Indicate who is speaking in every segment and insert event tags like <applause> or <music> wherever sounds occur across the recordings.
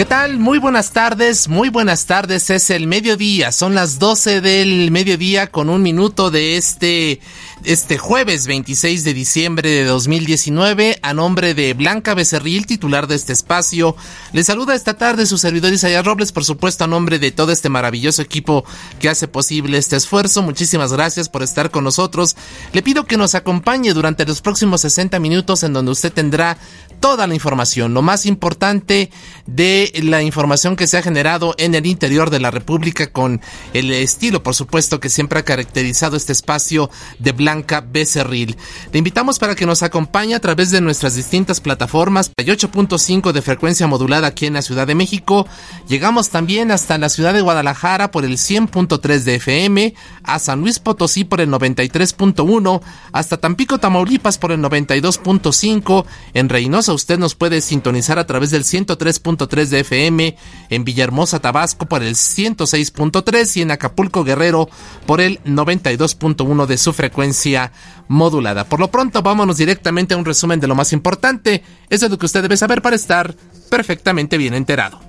Speaker 1: ¿Qué tal? Muy buenas tardes, muy buenas tardes. Es el mediodía, son las 12 del mediodía con un minuto de este, este jueves 26 de diciembre de 2019. A nombre de Blanca Becerril, titular de este espacio, le saluda esta tarde su servidor Isaías Robles, por supuesto a nombre de todo este maravilloso equipo que hace posible este esfuerzo. Muchísimas gracias por estar con nosotros. Le pido que nos acompañe durante los próximos 60 minutos en donde usted tendrá toda la información, lo más importante de la información que se ha generado en el interior de la República con el estilo, por supuesto, que siempre ha caracterizado este espacio de Blanca Becerril. Le invitamos para que nos acompañe a través de nuestras distintas plataformas, 8.5 de frecuencia modulada aquí en la Ciudad de México. Llegamos también hasta la ciudad de Guadalajara por el 100.3 de FM, a San Luis Potosí por el 93.1, hasta Tampico, Tamaulipas por el 92.5, en Reynosa usted nos puede sintonizar a través del 103.3 de FM, en Villahermosa, Tabasco por el 106.3 y en Acapulco, Guerrero por el 92.1 de su frecuencia modulada. Por lo pronto, vámonos directamente a un resumen de lo más importante. Eso es lo que usted debe saber para estar perfectamente bien enterado.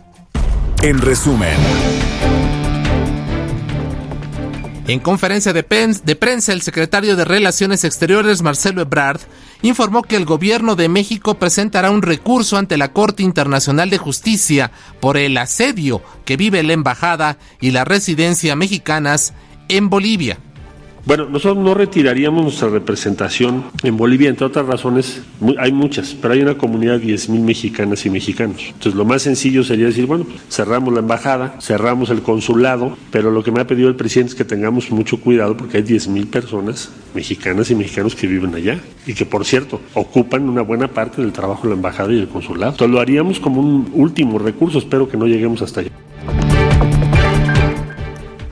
Speaker 2: En resumen.
Speaker 1: En conferencia de, de, prensa, el secretario de Relaciones Exteriores, Marcelo Ebrard, informó que el gobierno de México presentará un recurso ante la Corte Internacional de Justicia por el asedio que vive la embajada y la residencia mexicanas en Bolivia.
Speaker 3: Bueno, nosotros no retiraríamos nuestra representación en Bolivia, entre otras razones, hay muchas, pero hay una comunidad de 10.000 mexicanas y mexicanos. Entonces, lo más sencillo sería decir, bueno, cerramos la embajada, cerramos el consulado, pero lo que me ha pedido el presidente es que tengamos mucho cuidado porque hay 10.000 personas mexicanas y mexicanos que viven allá y que, por cierto, ocupan una buena parte del trabajo de la embajada y del consulado. Entonces, lo haríamos como un último recurso, espero que no lleguemos hasta allá.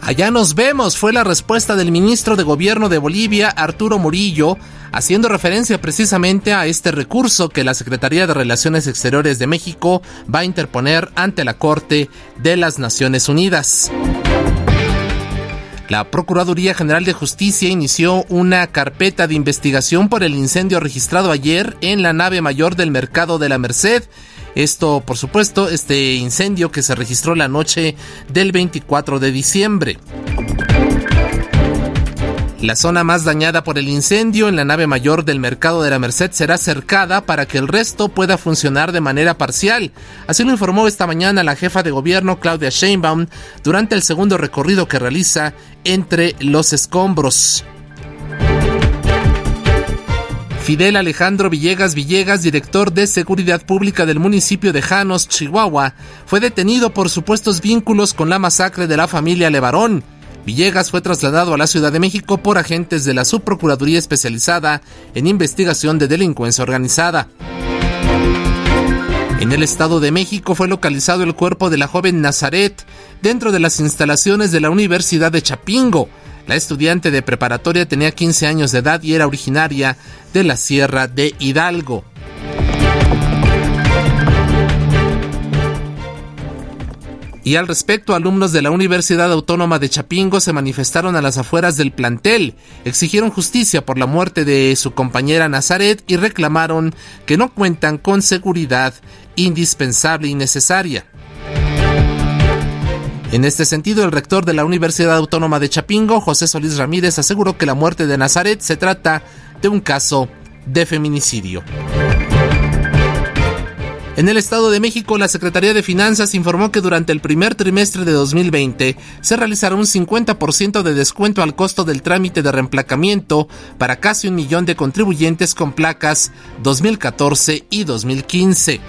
Speaker 1: Allá nos vemos, fue la respuesta del ministro de Gobierno de Bolivia, Arturo Murillo, haciendo referencia precisamente a este recurso que la Secretaría de Relaciones Exteriores de México va a interponer ante la Corte de las Naciones Unidas. La Procuraduría General de Justicia inició una carpeta de investigación por el incendio registrado ayer en la nave mayor del Mercado de la Merced, esto, por supuesto, este incendio que se registró la noche del 24 de diciembre. La zona más dañada por el incendio en la nave mayor del mercado de la Merced será cercada para que el resto pueda funcionar de manera parcial. Así lo informó esta mañana la jefa de gobierno Claudia Sheinbaum durante el segundo recorrido que realiza entre los escombros. Fidel Alejandro Villegas Villegas, director de Seguridad Pública del municipio de Janos, Chihuahua, fue detenido por supuestos vínculos con la masacre de la familia Levarón. Villegas fue trasladado a la Ciudad de México por agentes de la Subprocuraduría Especializada en Investigación de Delincuencia Organizada. En el Estado de México fue localizado el cuerpo de la joven Nazaret dentro de las instalaciones de la Universidad de Chapingo. La estudiante de preparatoria tenía 15 años de edad y era originaria de la Sierra de Hidalgo. Y al respecto, alumnos de la Universidad Autónoma de Chapingo se manifestaron a las afueras del plantel, exigieron justicia por la muerte de su compañera Nazaret y reclamaron que no cuentan con seguridad indispensable y necesaria. En este sentido, el rector de la Universidad Autónoma de Chapingo, José Solís Ramírez, aseguró que la muerte de Nazaret se trata de un caso de feminicidio. En el Estado de México, la Secretaría de Finanzas informó que durante el primer trimestre de 2020 se realizará un 50% de descuento al costo del trámite de reemplacamiento para casi un millón de contribuyentes con placas 2014 y 2015.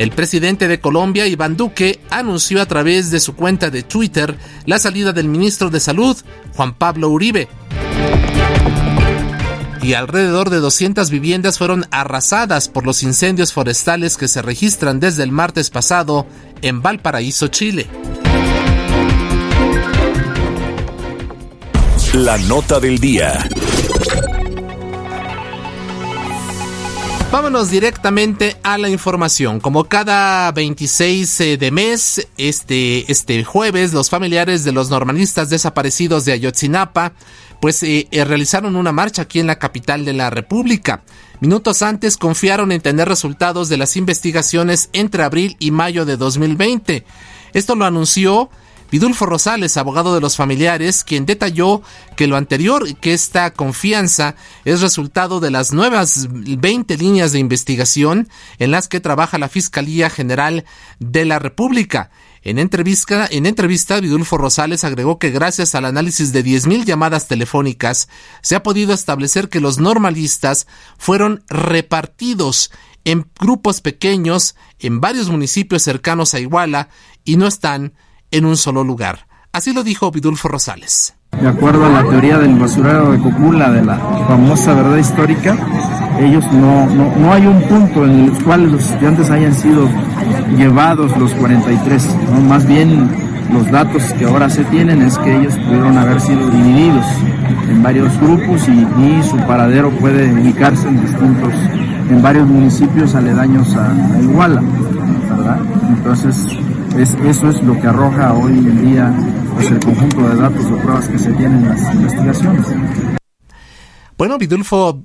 Speaker 1: El presidente de Colombia, Iván Duque, anunció a través de su cuenta de Twitter la salida del ministro de Salud, Juan Pablo Uribe y alrededor de 200 viviendas fueron arrasadas por los incendios forestales que se registran desde el martes pasado en Valparaíso, Chile.
Speaker 2: La nota del día.
Speaker 1: Vámonos directamente a la información. Como cada 26 eh, de mes, este, este jueves, los familiares de los normalistas desaparecidos de Ayotzinapa pues eh, eh, realizaron una marcha aquí en la capital de la República. Minutos antes confiaron en tener resultados de las investigaciones entre abril y mayo de 2020. Esto lo anunció Vidulfo Rosales, abogado de los familiares, quien detalló que lo anterior, que esta confianza es resultado de las nuevas 20 líneas de investigación en las que trabaja la Fiscalía General de la República. En entrevista, en entrevista, Vidulfo Rosales agregó que gracias al análisis de 10.000 llamadas telefónicas, se ha podido establecer que los normalistas fueron repartidos en grupos pequeños en varios municipios cercanos a Iguala y no están en un solo lugar. Así lo dijo Vidulfo Rosales.
Speaker 4: De acuerdo a la teoría del basurero de Cocula, de la famosa verdad histórica, ellos no, no, no hay un punto en el cual los estudiantes hayan sido llevados los 43, ¿no? más bien los datos que ahora se tienen es que ellos pudieron haber sido divididos en varios grupos y, y su paradero puede ubicarse en distintos, en varios municipios aledaños a, a Iguala, ¿verdad? Entonces, es, eso es lo que arroja hoy en día pues, el conjunto de datos o pruebas que se tienen en las investigaciones.
Speaker 1: Bueno, Vidulfo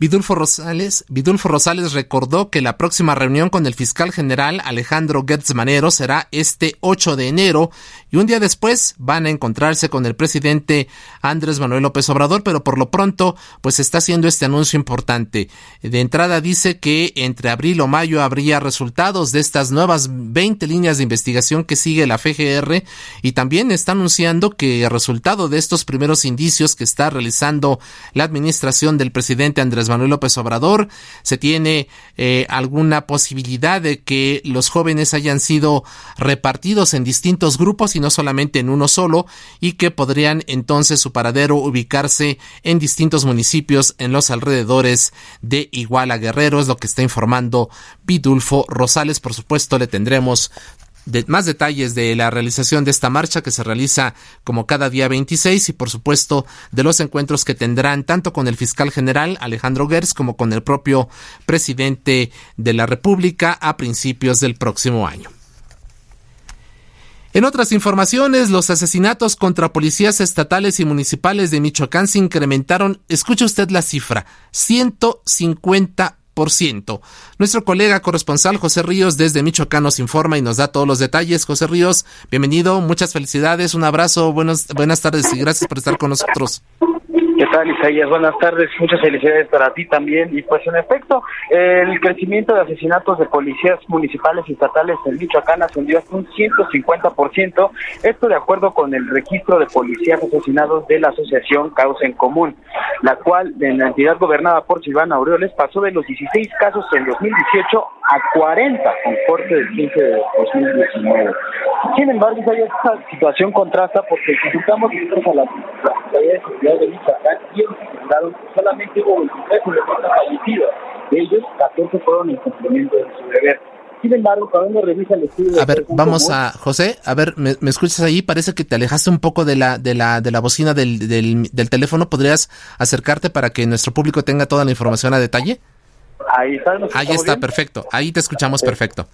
Speaker 1: Vidulfo Rosales, Rosales recordó que la próxima reunión con el fiscal general Alejandro Gertz Manero será este 8 de enero y un día después van a encontrarse con el presidente Andrés Manuel López Obrador, pero por lo pronto pues está haciendo este anuncio importante. De entrada dice que entre abril o mayo habría resultados de estas nuevas 20 líneas de investigación que sigue la FGR y también está anunciando que el resultado de estos primeros indicios que está realizando la administración del presidente Andrés Manuel López Obrador, se tiene eh, alguna posibilidad de que los jóvenes hayan sido repartidos en distintos grupos y no solamente en uno solo, y que podrían entonces su paradero ubicarse en distintos municipios en los alrededores de Iguala Guerrero, es lo que está informando Vidulfo Rosales. Por supuesto, le tendremos más detalles de la realización de esta marcha que se realiza como cada día 26 y por supuesto de los encuentros que tendrán tanto con el fiscal general Alejandro Gers como con el propio presidente de la República a principios del próximo año. En otras informaciones, los asesinatos contra policías estatales y municipales de Michoacán se incrementaron, escuche usted la cifra, 150 nuestro colega corresponsal José Ríos desde Michoacán nos informa y nos da todos los detalles. José Ríos, bienvenido, muchas felicidades, un abrazo, buenas tardes y gracias por estar con nosotros
Speaker 5: tal, Isaías? Buenas tardes, muchas felicidades para ti también. Y pues en efecto, el crecimiento de asesinatos de policías municipales y estatales en Michoacán ascendió hasta un 150%, esto de acuerdo con el registro de policías asesinados de la asociación Causa en Común, la cual en la entidad gobernada por Silvana Aureoles pasó de los 16 casos en 2018 a 40 en corte del 15 de 2019. Sin embargo, Isaías, esta situación contrasta porque si juntamos a las autoridades de Michoacán, 100 blindados, solamente hubo 23 policías fallecidos. De ellos, 14 fueron en cumplimiento de su deber. Sin embargo, cuando revisa el estudio...
Speaker 1: A ver, vamos a... José, a ver, ¿me, ¿me, escuchas ahí? Parece que te alejaste un poco de la, de la, de la bocina del, del, del teléfono. ¿Podrías acercarte para que nuestro público tenga toda la información a detalle?
Speaker 5: Ahí está.
Speaker 1: Ahí está, bien? perfecto. Ahí te escuchamos perfecto.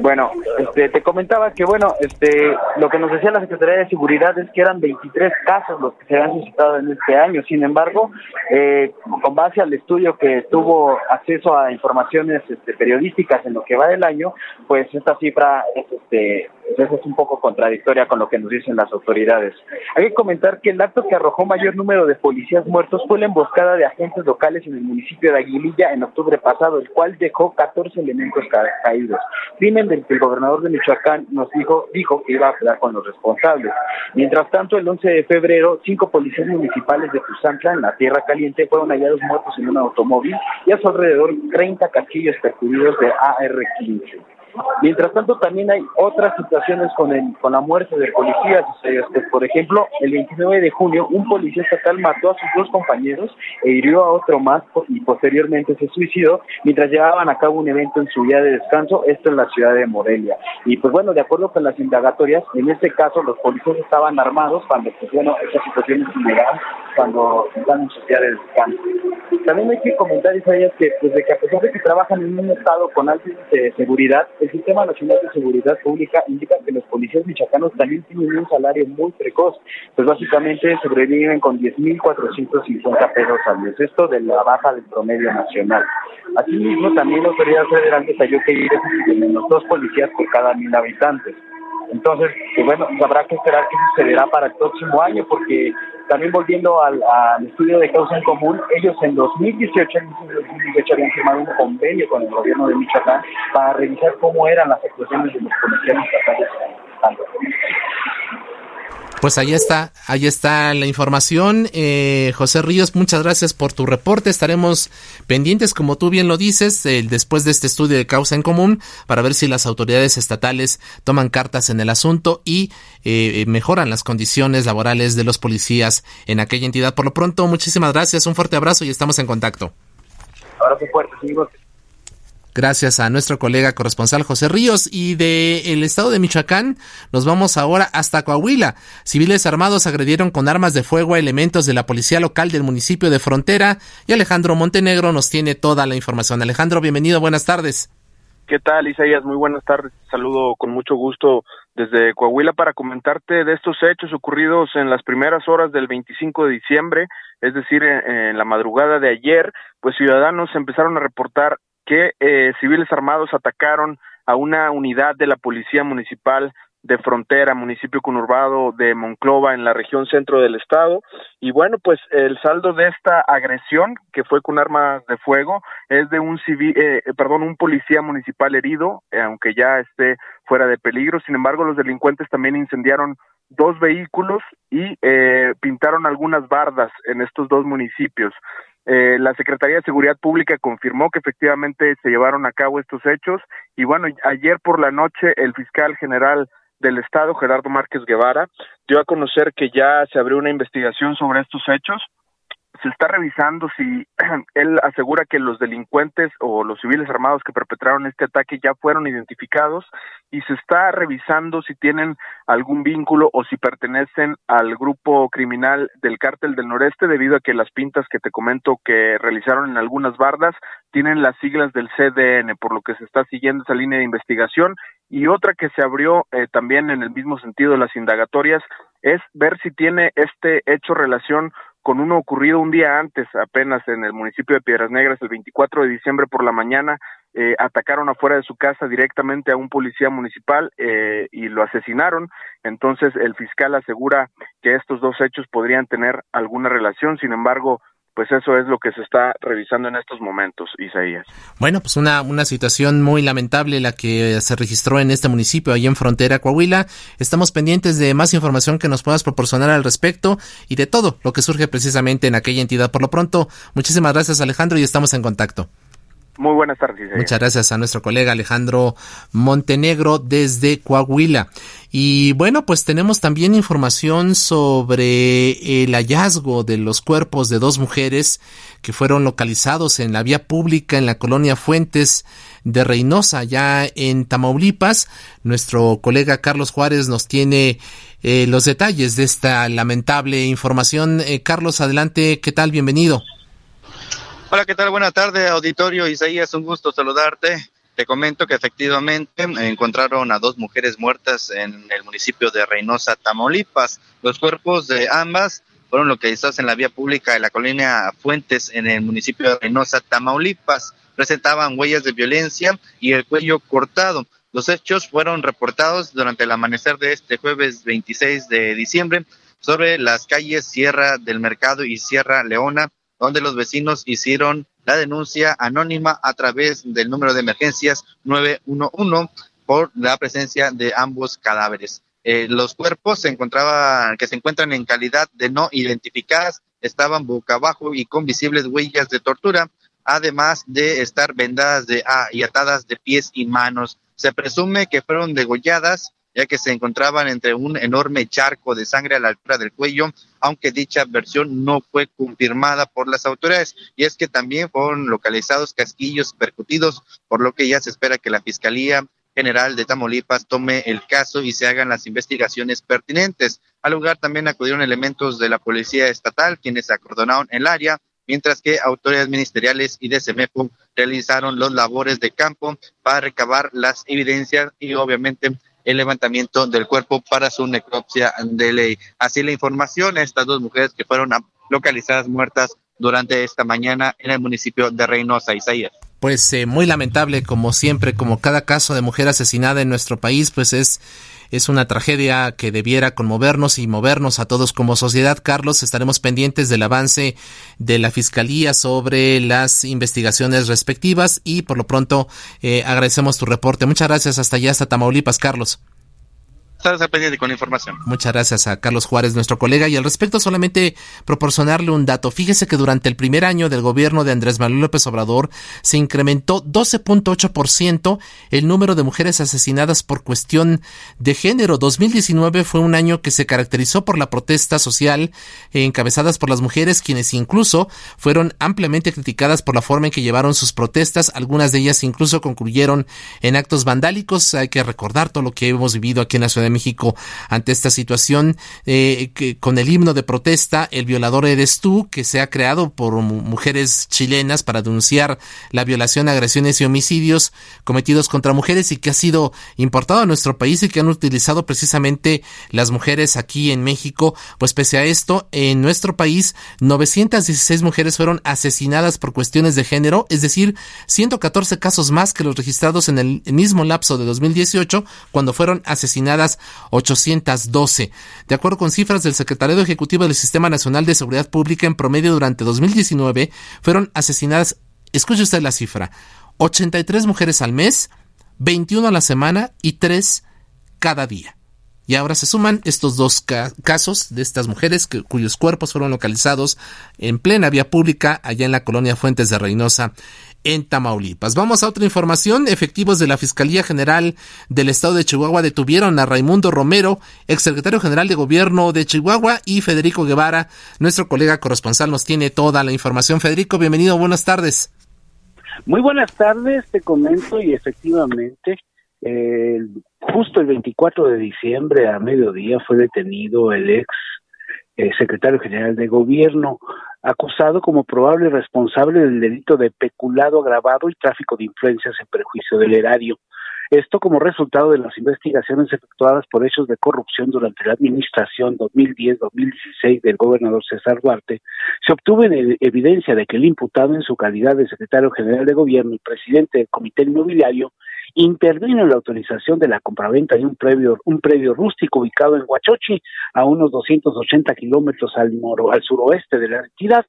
Speaker 5: Bueno, este, te comentaba que, bueno, este, lo que nos decía la Secretaría de Seguridad es que eran 23 casos los que se habían suscitado en este año. Sin embargo, eh, con base al estudio que tuvo acceso a informaciones este, periodísticas en lo que va del año, pues esta cifra es este, pues eso es un poco contradictoria con lo que nos dicen las autoridades. Hay que comentar que el acto que arrojó mayor número de policías muertos fue la emboscada de agentes locales en el municipio de Aguililla en octubre pasado, el cual dejó 14 elementos caídos. Crimen del que el gobernador de Michoacán nos dijo, dijo que iba a quedar con los responsables. Mientras tanto, el 11 de febrero, cinco policías municipales de Tuzantla, en la Tierra Caliente, fueron hallados muertos en un automóvil y a su alrededor 30 casquillos percutidos de AR-15. Mientras tanto, también hay otras situaciones con, el, con la muerte de policías. Por ejemplo, el 29 de junio, un policía estatal mató a sus dos compañeros e hirió a otro más y posteriormente se suicidó mientras llevaban a cabo un evento en su día de descanso, esto en la ciudad de Morelia. Y pues bueno, de acuerdo con las indagatorias, en este caso los policías estaban armados cuando, pues bueno, esta situación es ilegal cuando están en su día de descanso. También hay que comentar, Isaías, que, pues, de que a pesar de que trabajan en un estado con alta seguridad, el Sistema Nacional de Seguridad Pública indica que los policías michoacanos también tienen un salario muy precoz, pues básicamente sobreviven con 10.450 pesos al mes, esto de la baja del promedio nacional. Asimismo, también la autoridad federal detalló que hay menos dos policías por cada mil habitantes. Entonces, pues bueno, habrá que esperar qué sucederá para el próximo año, porque también volviendo al, estudio de causa en común, ellos en 2018, en 2018 habían firmado un convenio con el gobierno de Michoacán para revisar cómo eran las actuaciones de los comerciantes estatales.
Speaker 1: Pues ahí está, ahí está la información. Eh, José Ríos, muchas gracias por tu reporte. Estaremos pendientes, como tú bien lo dices, después de este estudio de causa en común, para ver si las autoridades estatales toman cartas en el asunto y eh, mejoran las condiciones laborales de los policías en aquella entidad. Por lo pronto, muchísimas gracias, un fuerte abrazo y estamos en contacto.
Speaker 5: Abrazo fuerte,
Speaker 1: Gracias a nuestro colega corresponsal José Ríos y de el estado de Michoacán nos vamos ahora hasta Coahuila. Civiles armados agredieron con armas de fuego a elementos de la policía local del municipio de Frontera y Alejandro Montenegro nos tiene toda la información. Alejandro, bienvenido, buenas tardes.
Speaker 6: ¿Qué tal, Isaías? Muy buenas tardes. Saludo con mucho gusto desde Coahuila para comentarte de estos hechos ocurridos en las primeras horas del 25 de diciembre, es decir, en la madrugada de ayer, pues ciudadanos empezaron a reportar que eh, civiles armados atacaron a una unidad de la Policía Municipal de Frontera, municipio conurbado de Monclova en la región centro del estado. Y bueno, pues el saldo de esta agresión, que fue con armas de fuego, es de un civil, eh, perdón, un policía municipal herido, eh, aunque ya esté fuera de peligro. Sin embargo, los delincuentes también incendiaron dos vehículos y eh, pintaron algunas bardas en estos dos municipios. Eh, la Secretaría de Seguridad Pública confirmó que efectivamente se llevaron a cabo estos hechos. Y bueno, ayer por la noche el fiscal general del Estado, Gerardo Márquez Guevara, dio a conocer que ya se abrió una investigación sobre estos hechos se está revisando si <clears throat> él asegura que los delincuentes o los civiles armados que perpetraron este ataque ya fueron identificados y se está revisando si tienen algún vínculo o si pertenecen al grupo criminal del cártel del noreste debido a que las pintas que te comento que realizaron en algunas bardas tienen las siglas del CDN, por lo que se está siguiendo esa línea de investigación. Y otra que se abrió eh, también en el mismo sentido de las indagatorias es ver si tiene este hecho relación con uno ocurrido un día antes, apenas en el municipio de Piedras Negras, el 24 de diciembre por la mañana, eh, atacaron afuera de su casa directamente a un policía municipal eh, y lo asesinaron. Entonces el fiscal asegura que estos dos hechos podrían tener alguna relación, sin embargo, pues eso es lo que se está revisando en estos momentos, Isaías.
Speaker 1: Bueno, pues una, una situación muy lamentable la que se registró en este municipio, ahí en Frontera, Coahuila. Estamos pendientes de más información que nos puedas proporcionar al respecto y de todo lo que surge precisamente en aquella entidad. Por lo pronto, muchísimas gracias Alejandro y estamos en contacto.
Speaker 6: Muy buenas tardes.
Speaker 1: Muchas gracias a nuestro colega Alejandro Montenegro desde Coahuila. Y bueno, pues tenemos también información sobre el hallazgo de los cuerpos de dos mujeres que fueron localizados en la vía pública en la colonia Fuentes de Reynosa, ya en Tamaulipas. Nuestro colega Carlos Juárez nos tiene eh, los detalles de esta lamentable información. Eh, Carlos, adelante, ¿qué tal? Bienvenido.
Speaker 7: Hola, ¿qué tal? Buenas tardes, auditorio. Isaías, un gusto saludarte. Te comento que efectivamente encontraron a dos mujeres muertas en el municipio de Reynosa, Tamaulipas. Los cuerpos de ambas fueron localizados en la vía pública de la colonia Fuentes en el municipio de Reynosa, Tamaulipas. Presentaban huellas de violencia y el cuello cortado. Los hechos fueron reportados durante el amanecer de este jueves 26 de diciembre sobre las calles Sierra del Mercado y Sierra Leona, donde los vecinos hicieron la denuncia anónima a través del número de emergencias 911 por la presencia de ambos cadáveres. Eh, los cuerpos se encontraban, que se encuentran en calidad de no identificadas, estaban boca abajo y con visibles huellas de tortura, además de estar vendadas de, ah, y atadas de pies y manos. Se presume que fueron degolladas ya que se encontraban entre un enorme charco de sangre a la altura del cuello, aunque dicha versión no fue confirmada por las autoridades. Y es que también fueron localizados casquillos percutidos, por lo que ya se espera que la Fiscalía General de Tamaulipas tome el caso y se hagan las investigaciones pertinentes. Al lugar también acudieron elementos de la Policía Estatal, quienes acordonaron el área, mientras que autoridades ministeriales y de realizaron los labores de campo para recabar las evidencias y obviamente el levantamiento del cuerpo para su necropsia de ley. Así la información, estas dos mujeres que fueron localizadas muertas durante esta mañana en el municipio de Reynosa, Isaías
Speaker 1: pues eh, muy lamentable como siempre, como cada caso de mujer asesinada en nuestro país, pues es es una tragedia que debiera conmovernos y movernos a todos como sociedad. Carlos, estaremos pendientes del avance de la Fiscalía sobre las investigaciones respectivas y por lo pronto eh, agradecemos tu reporte. Muchas gracias. Hasta allá, hasta Tamaulipas, Carlos Muchas gracias a Carlos Juárez, nuestro colega. Y al respecto, solamente proporcionarle un dato. Fíjese que durante el primer año del gobierno de Andrés Manuel López Obrador se incrementó 12.8% el número de mujeres asesinadas por cuestión de género. 2019 fue un año que se caracterizó por la protesta social encabezadas por las mujeres, quienes incluso fueron ampliamente criticadas por la forma en que llevaron sus protestas. Algunas de ellas incluso concluyeron en actos vandálicos. Hay que recordar todo lo que hemos vivido aquí en la Ciudad de México ante esta situación eh, que, con el himno de protesta El violador eres tú, que se ha creado por mujeres chilenas para denunciar la violación, agresiones y homicidios cometidos contra mujeres y que ha sido importado a nuestro país y que han utilizado precisamente las mujeres aquí en México. Pues pese a esto, en nuestro país 916 mujeres fueron asesinadas por cuestiones de género, es decir, 114 casos más que los registrados en el mismo lapso de 2018 cuando fueron asesinadas 812. De acuerdo con cifras del Secretariado Ejecutivo del Sistema Nacional de Seguridad Pública, en promedio durante 2019 fueron asesinadas, escuche usted la cifra, 83 mujeres al mes, 21 a la semana y 3 cada día. Y ahora se suman estos dos casos de estas mujeres cuyos cuerpos fueron localizados en plena vía pública allá en la colonia Fuentes de Reynosa en Tamaulipas. Vamos a otra información. Efectivos de la Fiscalía General del Estado de Chihuahua detuvieron a Raimundo Romero, exsecretario general de Gobierno de Chihuahua, y Federico Guevara, nuestro colega corresponsal, nos tiene toda la información. Federico, bienvenido, buenas tardes.
Speaker 8: Muy buenas tardes, te comento y efectivamente, justo el 24 de diciembre a mediodía fue detenido el ex eh, secretario general de Gobierno acusado como probable responsable del delito de peculado agravado y tráfico de influencias en perjuicio del erario. Esto como resultado de las investigaciones efectuadas por hechos de corrupción durante la administración 2010-2016 del gobernador César Duarte, se obtuvo evidencia de que el imputado en su calidad de secretario general de gobierno y presidente del comité inmobiliario intervino en la autorización de la compraventa de un predio, un predio rústico ubicado en Huachochi, a unos 280 kilómetros al, al suroeste de la entidad,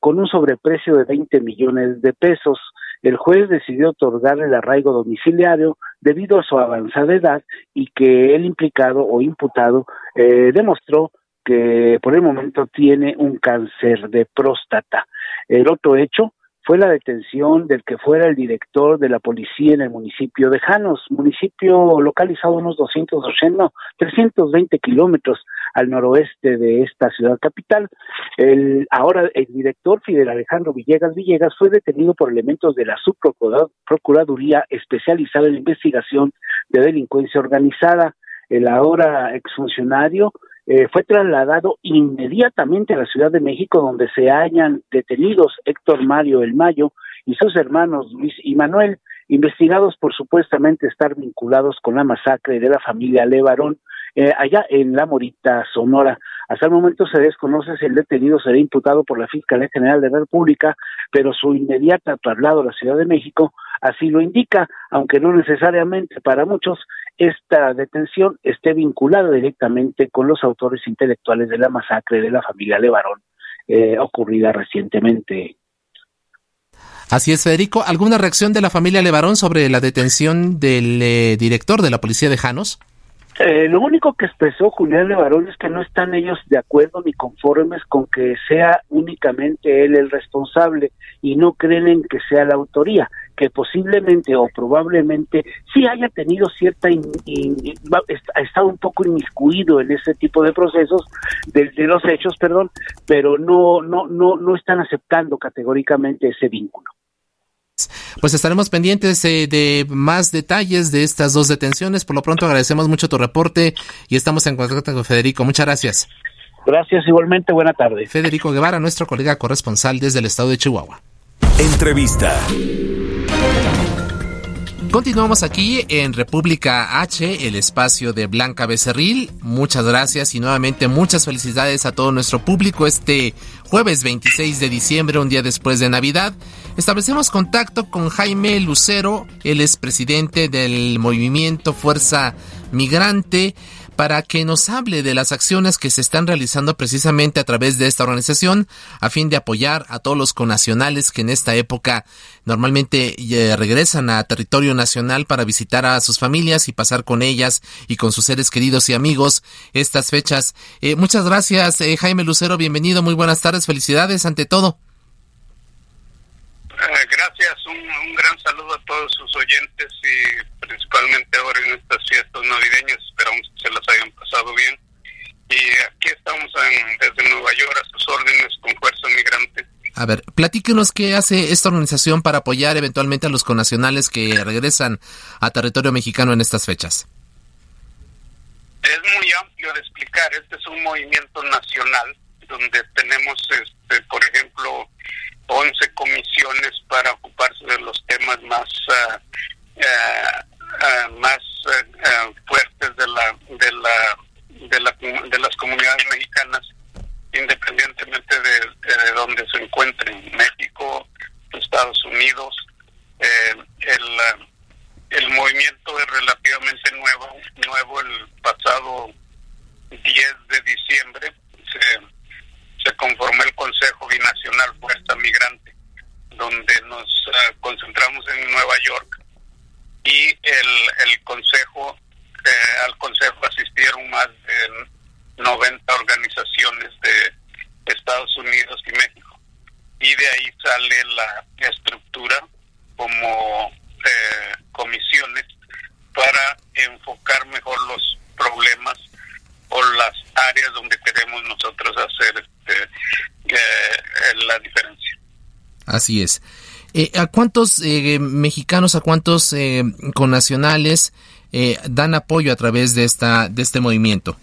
Speaker 8: con un sobreprecio de 20 millones de pesos. El juez decidió otorgarle el arraigo domiciliario debido a su avanzada edad y que el implicado o imputado eh, demostró que por el momento tiene un cáncer de próstata. El otro hecho fue la detención del que fuera el director de la policía en el municipio de Janos, municipio localizado a unos 280, no, 320 kilómetros al noroeste de esta ciudad capital. El, ahora el director Fidel Alejandro Villegas Villegas fue detenido por elementos de la subprocuraduría especializada en investigación de delincuencia organizada. El ahora exfuncionario eh, fue trasladado inmediatamente a la Ciudad de México, donde se hallan detenidos Héctor Mario El Mayo y sus hermanos Luis y Manuel, investigados por supuestamente estar vinculados con la masacre de la familia Levarón eh, allá en La Morita, Sonora. Hasta el momento se desconoce si el detenido será imputado por la Fiscalía General de la República, pero su inmediata traslado a la Ciudad de México así lo indica, aunque no necesariamente para muchos esta detención esté vinculada directamente con los autores intelectuales de la masacre de la familia Levarón eh, ocurrida recientemente.
Speaker 1: Así es, Federico. ¿Alguna reacción de la familia Levarón sobre la detención del eh, director de la policía de Janos?
Speaker 8: Eh, lo único que expresó Julián Levarón es que no están ellos de acuerdo ni conformes con que sea únicamente él el responsable y no creen en que sea la autoría, que posiblemente o probablemente sí haya tenido cierta, ha estado un poco inmiscuido en ese tipo de procesos, de, de los hechos, perdón, pero no, no, no, no están aceptando categóricamente ese vínculo.
Speaker 1: Pues estaremos pendientes eh, de más detalles de estas dos detenciones. Por lo pronto agradecemos mucho tu reporte y estamos en contacto con Federico. Muchas gracias.
Speaker 8: Gracias igualmente. Buena tarde.
Speaker 1: Federico Guevara, nuestro colega corresponsal desde el estado de Chihuahua.
Speaker 2: Entrevista.
Speaker 1: Continuamos aquí en República H, el espacio de Blanca Becerril. Muchas gracias y nuevamente muchas felicidades a todo nuestro público este jueves 26 de diciembre, un día después de Navidad. Establecemos contacto con Jaime Lucero, él es presidente del movimiento Fuerza Migrante para que nos hable de las acciones que se están realizando precisamente a través de esta organización a fin de apoyar a todos los conacionales que en esta época normalmente eh, regresan a territorio nacional para visitar a sus familias y pasar con ellas y con sus seres queridos y amigos estas fechas. Eh, muchas gracias, eh, Jaime Lucero, bienvenido, muy buenas tardes, felicidades ante todo.
Speaker 9: Gracias, un, un gran saludo a todos sus oyentes y principalmente ahora en estas fiestas navideñas esperamos que se las hayan pasado bien. Y aquí estamos desde Nueva York a sus órdenes con Fuerza Migrante.
Speaker 1: A ver, platíquenos qué hace esta organización para apoyar eventualmente a los conacionales que regresan a territorio mexicano en estas fechas.
Speaker 9: Es muy amplio de explicar. Este es un movimiento nacional donde tenemos, este, por ejemplo, 11 comisiones para ocuparse de los temas más uh, uh, más uh, fuertes de la de la de la de las comunidades mexicanas independientemente de, de donde se encuentren México Estados Unidos eh, el el movimiento es relativamente nuevo nuevo el pasado 10 de diciembre se, se conformó el Consejo Binacional Fuerza Migrante donde nos concentramos en Nueva York y el, el consejo, eh, al consejo asistieron más de 90 organizaciones de Estados Unidos y México. Y de ahí sale la estructura como eh, comisiones para enfocar mejor los problemas o las áreas donde queremos nosotros hacer este, eh, la diferencia.
Speaker 1: Así es. Eh, ¿A cuántos eh, mexicanos, a cuántos eh, connacionales eh, dan apoyo a través de esta de este movimiento?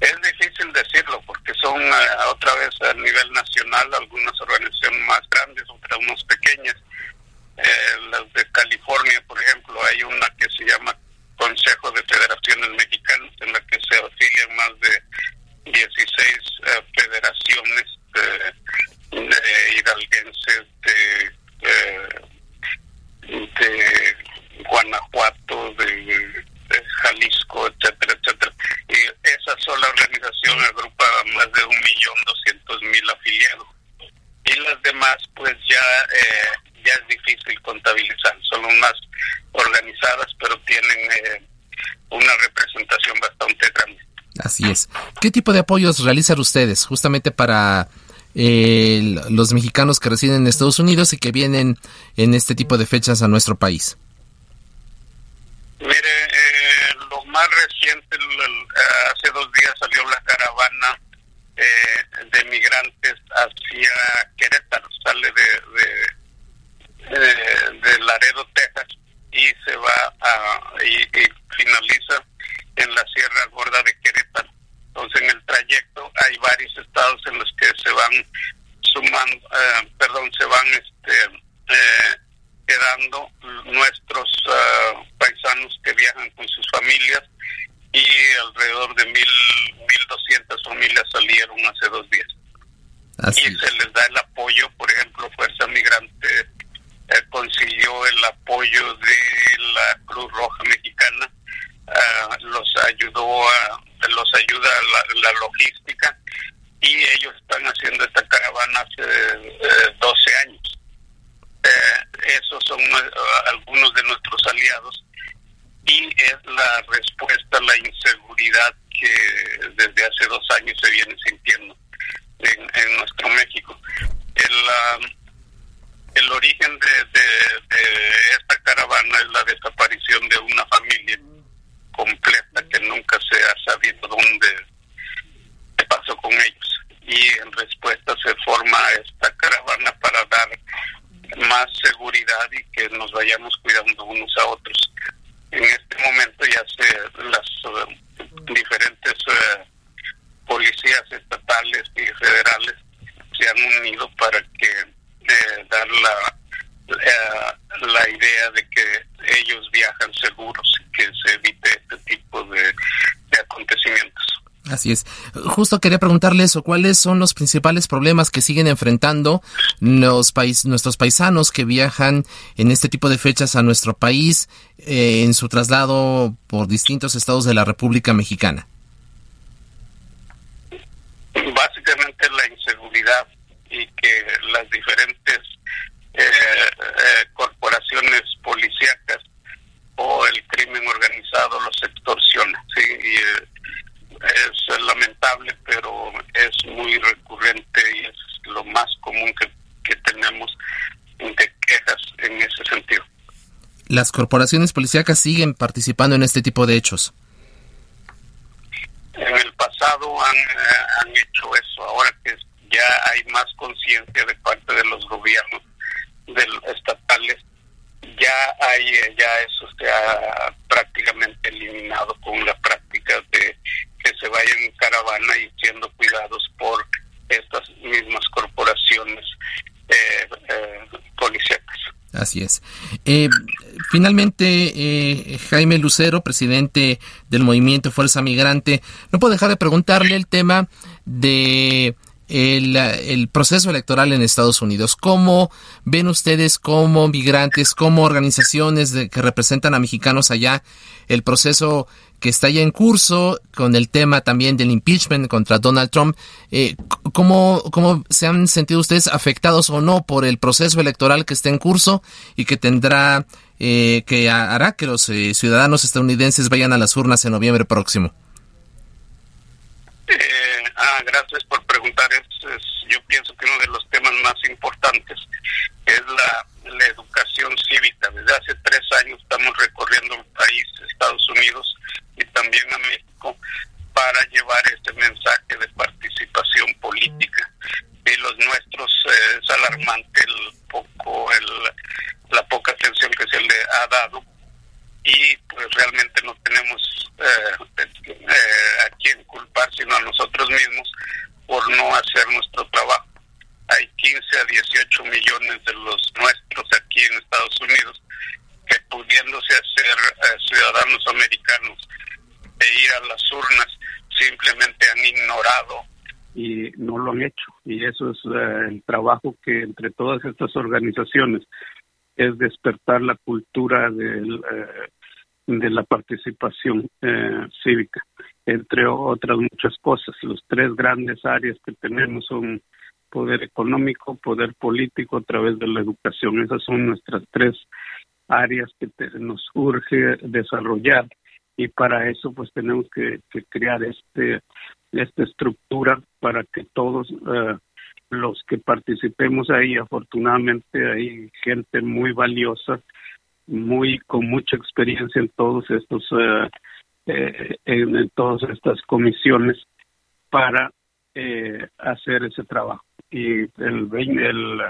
Speaker 9: Es difícil decirlo porque son eh, otra vez a nivel nacional algunas organizaciones más grandes, otras más pequeñas. Eh, las de California, por ejemplo, hay una que se llama Consejo de Federaciones Mexicanas en la que se afilian más de 16 eh, federaciones de hidalguenses de, eh, de Guanajuato, de, de, Jalisco, etcétera, etcétera. Y esa sola organización agrupa más de un millón doscientos mil afiliados. Y las demás, pues ya, eh, ya es difícil contabilizar. Son unas organizadas, pero tienen eh, una representación bastante grande.
Speaker 1: Así es. ¿Qué tipo de apoyos realizan ustedes justamente para eh, los mexicanos que residen en Estados Unidos y que vienen en este tipo de fechas a nuestro país?
Speaker 9: Mire, eh, lo más reciente, hace dos días salió la caravana eh, de migrantes hacia Querétaro, sale de, de, de Laredo, Texas, y se va a, y finaliza en la Sierra Gorda de Querétaro. Entonces, en el trayecto hay varios estados en los que se van sumando, eh, perdón, se van este, eh, quedando nuestros uh, paisanos que viajan con sus familias y alrededor de mil, mil doscientas familias salieron hace dos días. Así y se les da el apoyo, por ejemplo, Fuerza Migrante recibió el apoyo de la Cruz Roja Mexicana, ah, los ayudó a, los ayuda la, la, logística y ellos están haciendo esta caravana hace 12 eh, años. Eh, esos son eh, algunos de nuestros aliados y es la respuesta a la inseguridad que desde hace dos años se viene sintiendo en, nuestro México. El, um, el origen de, esta caravana es la desaparición de una familia completa que nunca se ha sabido dónde pasó con ellos. Y en respuesta se forma esta caravana para dar más seguridad y que nos vayamos cuidando unos a otros. En este momento ya se las uh, diferentes uh, policías estatales y federales se han unido para que eh, dar la, la idea de que ellos viajan seguros y que se evite este tipo de, acontecimientos.
Speaker 1: Así es. Justo quería preguntarle eso, ¿cuáles son los principales problemas que siguen enfrentando los país, nuestros paisanos que viajan en este tipo de fechas a nuestro país eh, en su traslado por distintos estados de la República Mexicana?
Speaker 9: básicamente la inseguridad y que las diferentes eh, eh, corporaciones policíacas o el crimen organizado los extorsiona. Sí, y, eh, es lamentable, pero es muy recurrente y es lo más común que, que tenemos de quejas en ese sentido.
Speaker 1: ¿Las corporaciones policíacas siguen participando en este tipo de hechos?
Speaker 9: en el pasado han, eh, han hecho eso. Ahora que ya hay más conciencia de parte de los gobiernos estatales, ya hay ya eso se ha prácticamente eliminado con la práctica de que se vayan en caravana y siendo cuidados por estas mismas corporaciones eh, eh, policíacas.
Speaker 1: Así es. Eh, finalmente, eh, Jaime Lucero, presidente del movimiento Fuerza Migrante, no puedo dejar de preguntarle el tema de el, proceso electoral en Estados Unidos. ¿Cómo ven ustedes como migrantes, como organizaciones de, que representan a mexicanos allá, el proceso que está ya en curso con el tema también del impeachment contra Donald Trump? Eh, ¿cómo, ¿Cómo se han sentido ustedes afectados o no por el proceso electoral que está en curso y que tendrá, eh, que hará que los eh, ciudadanos estadounidenses vayan a las urnas en noviembre próximo?
Speaker 9: Ah, gracias por preguntar. yo pienso que uno de los temas más importantes es la, educación cívica. Desde hace tres años estamos recorriendo el país, Estados Unidos y también a México, para llevar este mensaje de participación política. Y los nuestros eh, es alarmante el poco, el, la poca atención que se le ha dado y pues realmente no tenemos eh, eh, a quién culpar sino a nosotros mismos por no hacer nuestro trabajo. Hay 15 a 18 millones de los nuestros aquí en Estados Unidos que pudiéndose ser eh, ciudadanos americanos e ir a las urnas simplemente han ignorado
Speaker 10: y no lo han hecho y es eh, el trabajo que entre todas estas organizaciones es despertar la cultura eh, de la participación eh, cívica, entre otras muchas cosas. Los tres grandes áreas que tenemos son poder económico, poder político a través de la educación. Esas son nuestras tres áreas que nos urge desarrollar y para eso pues tenemos que, crear este esta estructura para que todos eh, los que participemos ahí, afortunadamente hay gente muy valiosa, muy con mucha experiencia en todos estos eh, eh, en, todas estas comisiones para eh, hacer ese trabajo. Y el el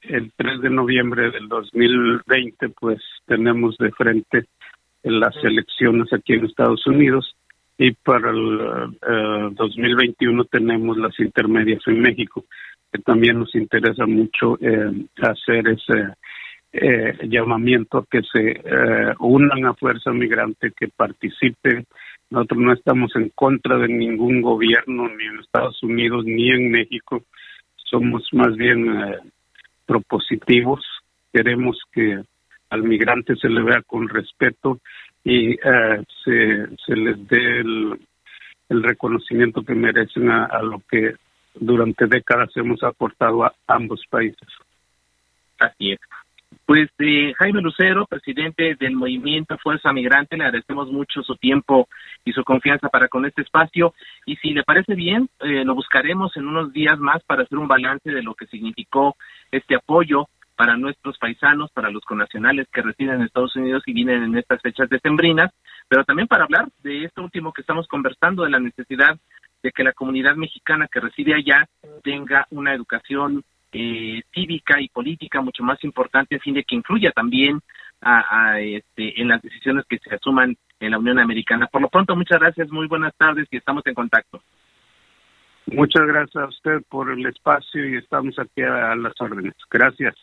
Speaker 10: el 3 de noviembre del 2020 pues tenemos de frente las elecciones aquí en Estados Unidos y para el 2021 tenemos las intermedias en México, que también nos interesa mucho eh, hacer ese eh, llamamiento a que se eh, unan a Fuerza Migrante, que participen. Nosotros no estamos en contra de ningún gobierno, ni en Estados Unidos, ni en México. Somos más bien propositivos queremos que al migrante se le vea con respeto y eh, se, les dé el, el reconocimiento que merecen a, a, lo que durante décadas hemos aportado a ambos países.
Speaker 11: Así es. Pues eh, Jaime Lucero, presidente del movimiento Fuerza Migrante, le agradecemos mucho su tiempo y su confianza para con este espacio. Y si le parece bien, eh, lo buscaremos en unos días más para hacer un balance de lo que significó este apoyo para nuestros paisanos, para los connacionales que residen en Estados Unidos y vienen en estas fechas decembrinas, pero también para hablar de esto último que estamos conversando, de la necesidad de que la comunidad mexicana que reside allá tenga una educación eh, cívica y política mucho más importante, a fin de que influya también a, a, este, en las decisiones que se asuman en la Unión Americana. Por lo pronto, muchas gracias, muy buenas tardes y estamos en contacto.
Speaker 10: Muchas gracias a usted por el espacio y estamos aquí a las órdenes. Gracias.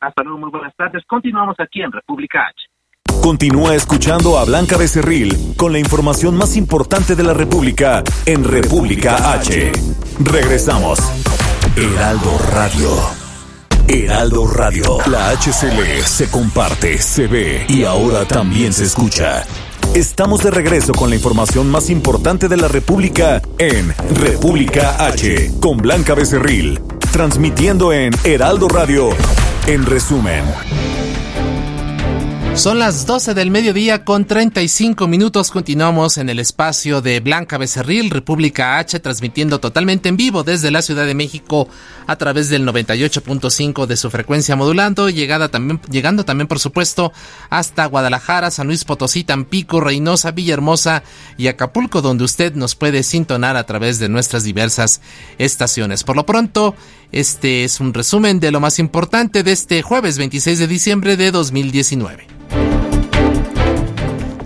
Speaker 11: Hasta luego, muy buenas tardes. Continuamos aquí en República H.
Speaker 2: Continúa escuchando a Blanca Becerril con la información más importante de la República en República H. Regresamos. Heraldo Radio. Heraldo Radio. La HCL se comparte, se ve y ahora también se escucha. Estamos de regreso con la información más importante de la República en República H con Blanca Becerril, transmitiendo en Heraldo Radio. En resumen.
Speaker 1: Son las 12 del mediodía con 35 minutos. Continuamos en el espacio de Blanca Becerril, República H, transmitiendo totalmente en vivo desde la Ciudad de México a través del 98.5 de su frecuencia modulando, llegada también, llegando también, por supuesto, hasta Guadalajara, San Luis Potosí, Tampico, Reynosa, Villahermosa y Acapulco, donde usted nos puede sintonar a través de nuestras diversas estaciones. Por lo pronto, este es un resumen de lo más importante de este jueves 26 de diciembre de 2019.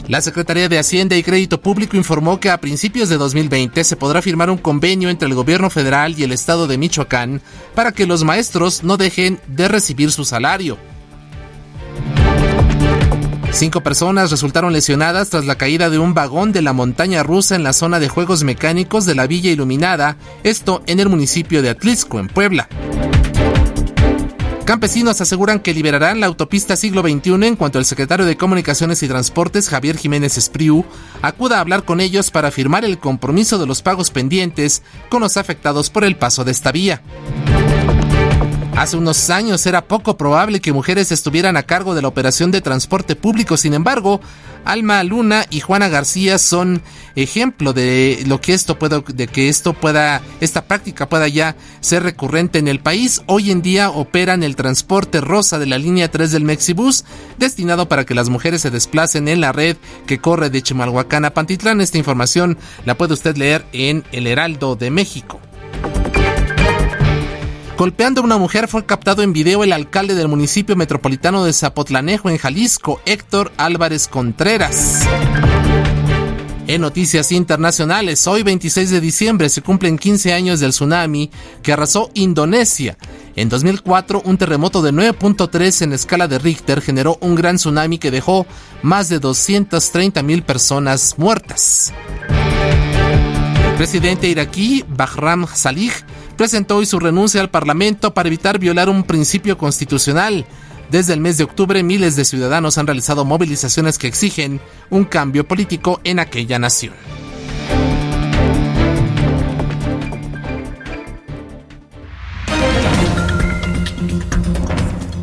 Speaker 1: La Secretaría de Hacienda y Crédito Público informó que a principios de 2020 se podrá firmar un convenio entre el gobierno federal y el estado de Michoacán para que los maestros no dejen de recibir su salario. Cinco personas resultaron lesionadas tras la caída de un vagón de la montaña rusa en la zona de juegos mecánicos de la Villa Iluminada, esto en el municipio de Atlisco, en Puebla. Campesinos aseguran que liberarán la autopista siglo XXI en cuanto el secretario de Comunicaciones y Transportes, Javier Jiménez Espriu, acuda a hablar con ellos para firmar el compromiso de los pagos pendientes con los afectados por el paso de esta vía. Hace unos años era poco probable que mujeres estuvieran a cargo de la operación de transporte público, sin embargo, Alma Luna y Juana García son ejemplo de lo que esto pueda, de que esto pueda, esta práctica pueda ya ser recurrente en el país. Hoy en día operan el transporte rosa de la línea 3 del Mexibus, destinado para que las mujeres se desplacen en la red que corre de Chimalhuacán a Pantitlán. Esta información la puede usted leer en El Heraldo de México. Golpeando a una mujer fue captado en video el alcalde del municipio metropolitano de Zapotlanejo en Jalisco, Héctor Álvarez Contreras. En noticias internacionales, hoy 26 de diciembre se cumplen 15 años del tsunami que arrasó Indonesia. En 2004, un terremoto de 9.3 en escala de Richter generó un gran tsunami que dejó más de 230 mil personas muertas. El presidente iraquí Bahram Salih presentó hoy su renuncia al Parlamento para evitar violar un principio constitucional. Desde el mes de octubre, miles de ciudadanos han realizado movilizaciones que exigen un cambio político en aquella nación.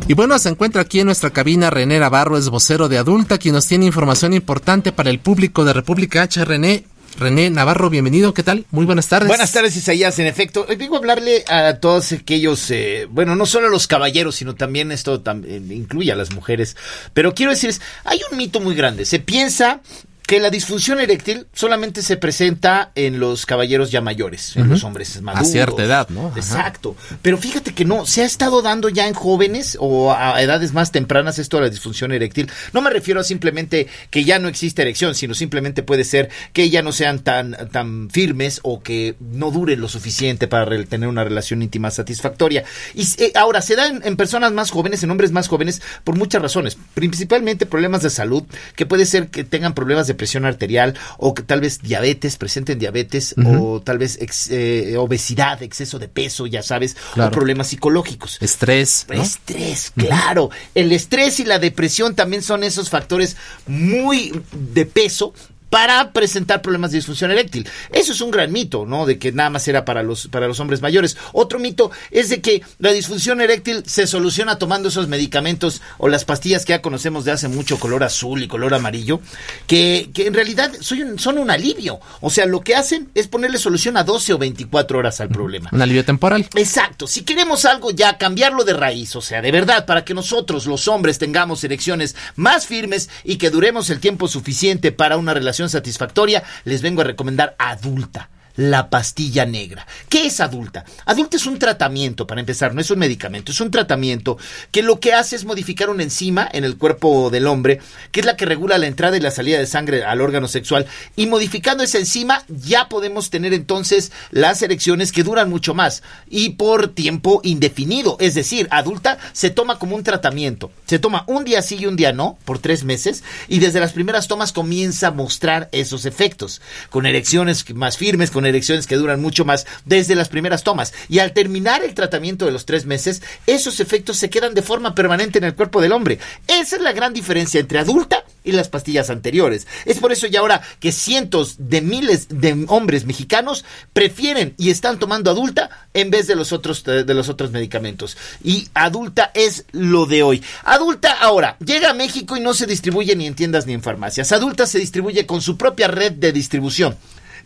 Speaker 1: Y bueno, se encuentra aquí en nuestra cabina René Navarro, es vocero de Adulta, quien nos tiene información importante para el público de República H. René, René Navarro, bienvenido, ¿qué tal? Muy buenas tardes.
Speaker 12: Buenas tardes, Isaías. En efecto, hoy vengo a hablarle a todos aquellos, eh, bueno, no solo a los caballeros, sino también esto también incluye a las mujeres. Pero quiero decirles, hay un mito muy grande. Se piensa que la disfunción eréctil solamente se presenta en los caballeros ya mayores, en los hombres maduros.
Speaker 1: A cierta edad, ¿no? Ajá.
Speaker 12: Exacto. Pero fíjate que no, se ha estado dando ya en jóvenes o a edades más tempranas esto de la disfunción eréctil. No me refiero a simplemente que ya no existe erección, sino simplemente puede ser que ya no sean tan, tan firmes o que no duren lo suficiente para tener una relación íntima satisfactoria. Y eh, ahora, se da en, en personas más jóvenes, en hombres más jóvenes, por muchas razones. Principalmente problemas de salud, que puede ser que tengan problemas de presión arterial o que tal vez diabetes, presenten diabetes o tal vez eh, obesidad, exceso de peso, ya sabes, o problemas psicológicos.
Speaker 1: Estrés.
Speaker 12: Estrés, claro. El estrés y la depresión también son esos factores muy de peso para presentar problemas de disfunción eréctil. Eso es un gran mito, ¿no? De que nada más era para los, para los hombres mayores. Otro mito es de que la disfunción eréctil se soluciona tomando esos medicamentos o las pastillas que ya conocemos de hace mucho, color azul y color amarillo, que, que en realidad son, son un alivio. O sea, lo que hacen es ponerle solución a 12 o 24 horas al problema.
Speaker 1: Un alivio temporal.
Speaker 12: Exacto. Si queremos algo ya, cambiarlo de raíz, o sea, de verdad, para que nosotros, los hombres, tengamos erecciones más firmes y que duremos el tiempo suficiente para una relación satisfactoria, les vengo a recomendar adulta la pastilla negra. ¿Qué es adulta? Adulta es un tratamiento, para empezar, no es un medicamento, es un tratamiento que lo que hace es modificar una enzima en el cuerpo del hombre, que es la que regula la entrada y la salida de sangre al órgano sexual, y modificando esa enzima ya podemos tener entonces las erecciones que duran mucho más y por tiempo indefinido, es decir, adulta se toma como un tratamiento, se toma un día sí y un día no, por tres meses, y desde las primeras tomas comienza a mostrar esos efectos, con erecciones más firmes, con erecciones que duran mucho más desde las primeras tomas. Y al terminar el tratamiento de los tres meses, esos efectos se quedan de forma permanente en el cuerpo del hombre. Esa es la gran diferencia entre adulta y las pastillas anteriores. Es por eso y ahora que cientos de miles de hombres mexicanos prefieren y están tomando adulta en vez de los otros de los otros medicamentos. Y adulta es lo de hoy. Adulta ahora llega a México y no se distribuye ni en tiendas ni en farmacias. Adulta se distribuye con su propia red de distribución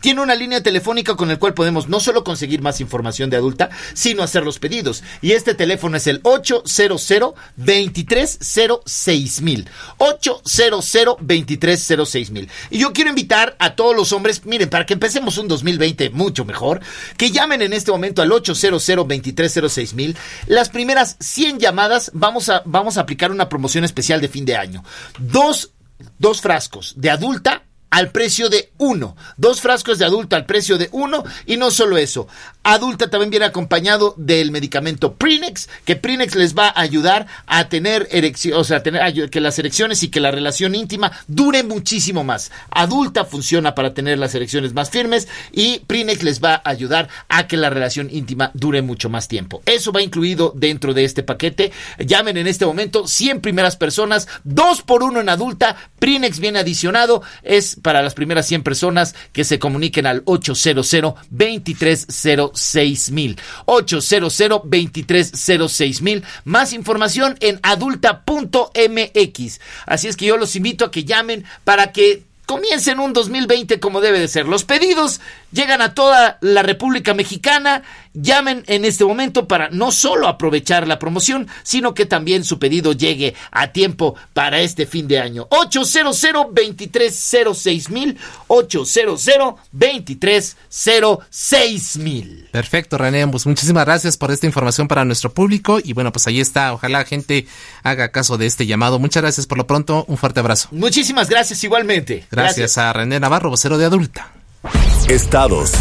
Speaker 12: tiene una línea telefónica con el cual podemos no solo conseguir más información de adulta, sino hacer los pedidos. Y este teléfono es el 800 2306 mil. 800 2306 mil. Y yo quiero invitar a todos los hombres, miren, para que empecemos un 2020 mucho mejor, que llamen en este momento al 800 2306 mil. Las primeras 100 llamadas vamos a, vamos a aplicar una promoción especial de fin de año. Dos, dos frascos de adulta al precio de uno. Dos frascos de adulta al precio de uno. Y no solo eso adulta también viene acompañado del medicamento Prinex, que Prinex les va a ayudar a tener erección, o sea, tener, que las erecciones y que la relación íntima dure muchísimo más. Adulta funciona para tener las erecciones más firmes y Prinex les va a ayudar a que la relación íntima dure mucho más tiempo. Eso va incluido dentro de este paquete. Llamen en este momento 100 primeras personas, 2 por 1 en adulta, Prinex viene adicionado, es para las primeras 100 personas que se comuniquen al 800 2300 2306000. 800-2306000. Más información en adulta.mx. Así es que yo los invito a que llamen para que comiencen un 2020 como debe de ser. Los pedidos llegan a toda la República Mexicana. Llamen en este momento para no solo aprovechar la promoción, sino que también su pedido llegue a tiempo para este fin de año. 800 2306 mil 800 2306 mil.
Speaker 1: Perfecto, René. Pues muchísimas gracias por esta información para nuestro público. Y bueno, pues ahí está. Ojalá la gente haga caso de este llamado. Muchas gracias por lo pronto. Un fuerte abrazo.
Speaker 12: Muchísimas gracias igualmente.
Speaker 1: Gracias, a René Navarro, vocero de adulta.
Speaker 2: Estados.